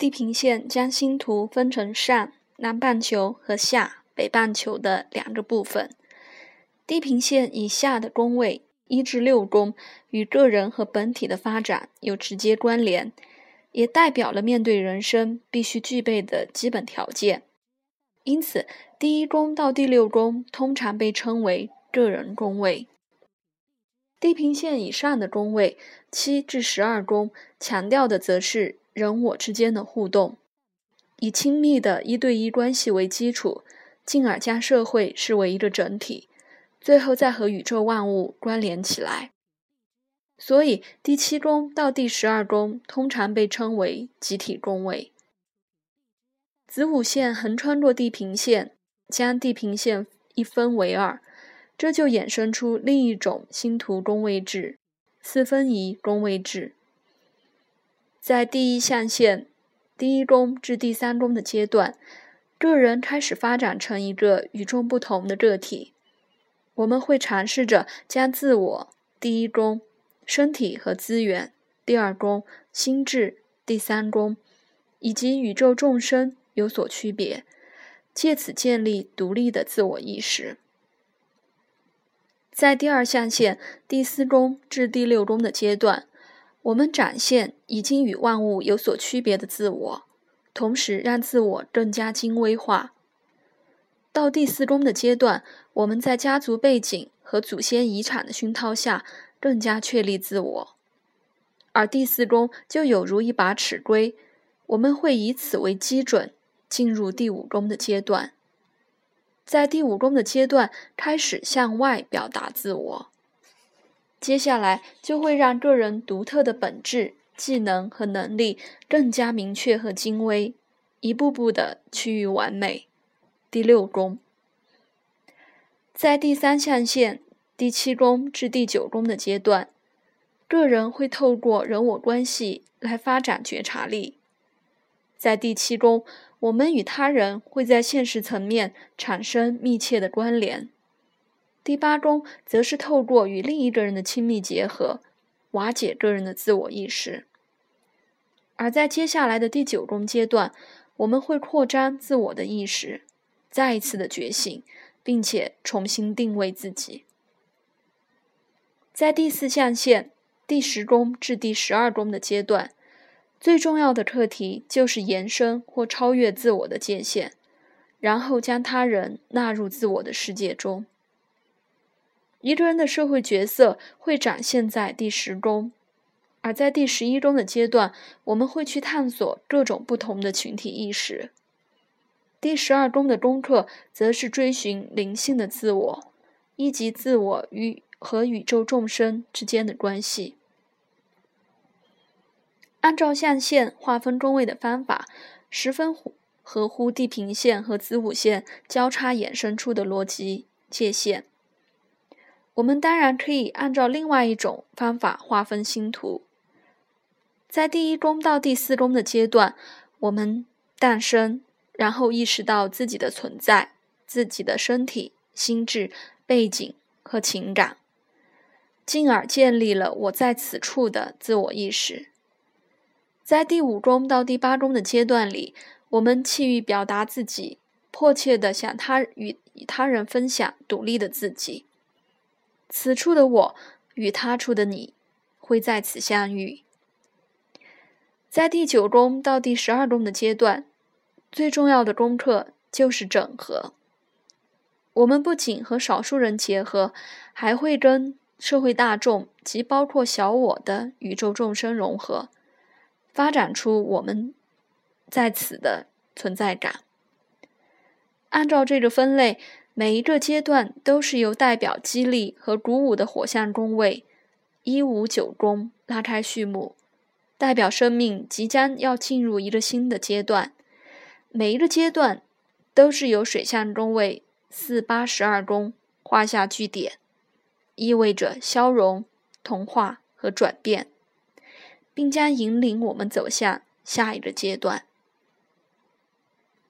地平线将星图分成上南半球和下北半球的两个部分。地平线以下的宫位一至六宫与个人和本体的发展有直接关联，也代表了面对人生必须具备的基本条件。因此，第一宫到第六宫通常被称为个人宫位。地平线以上的宫位七至十二宫，强调的则是人我之间的互动，以亲密的一对一关系为基础，进而将社会视为一个整体，最后再和宇宙万物关联起来。所以，第七宫到第十二宫通常被称为集体宫位。子午线横穿过地平线，将地平线一分为二。这就衍生出另一种星图宫位制——四分仪宫位制。在第一象限第一宫至第三宫的阶段，个人开始发展成一个与众不同的个体。我们会尝试着将自我第一宫、身体和资源第二宫、心智第三宫以及宇宙众生有所区别，借此建立独立的自我意识。在第二象限第四宫至第六宫的阶段，我们展现已经与万物有所区别的自我，同时让自我更加精微化。到第四宫的阶段，我们在家族背景和祖先遗产的熏陶下，更加确立自我。而第四宫就有如一把尺规，我们会以此为基准，进入第五宫的阶段。在第五宫的阶段开始向外表达自我，接下来就会让个人独特的本质、技能和能力更加明确和精微，一步步的趋于完美。第六宫，在第三象限第七宫至第九宫的阶段，个人会透过人我关系来发展觉察力。在第七宫。我们与他人会在现实层面产生密切的关联。第八宫则是透过与另一个人的亲密结合，瓦解个人的自我意识。而在接下来的第九宫阶段，我们会扩张自我的意识，再一次的觉醒，并且重新定位自己。在第四象限第十宫至第十二宫的阶段。最重要的课题就是延伸或超越自我的界限，然后将他人纳入自我的世界中。一个人的社会角色会展现在第十宫，而在第十一宫的阶段，我们会去探索各种不同的群体意识。第十二宫的功课则是追寻灵性的自我，一级自我与和宇宙众生之间的关系。按照象限划分宫位的方法，十分合乎地平线和子午线交叉衍生出的逻辑界限。我们当然可以按照另外一种方法划分星图。在第一宫到第四宫的阶段，我们诞生，然后意识到自己的存在、自己的身体、心智、背景和情感，进而建立了我在此处的自我意识。在第五宫到第八宫的阶段里，我们气欲表达自己，迫切地想他与与他人分享独立的自己。此处的我与他处的你会在此相遇。在第九宫到第十二宫的阶段，最重要的功课就是整合。我们不仅和少数人结合，还会跟社会大众及包括小我的宇宙众生融合。发展出我们在此的存在感。按照这个分类，每一个阶段都是由代表激励和鼓舞的火象宫位一五九宫拉开序幕，代表生命即将要进入一个新的阶段。每一个阶段都是由水象宫位四八十二宫画下句点，意味着消融、同化和转变。并将引领我们走向下一个阶段。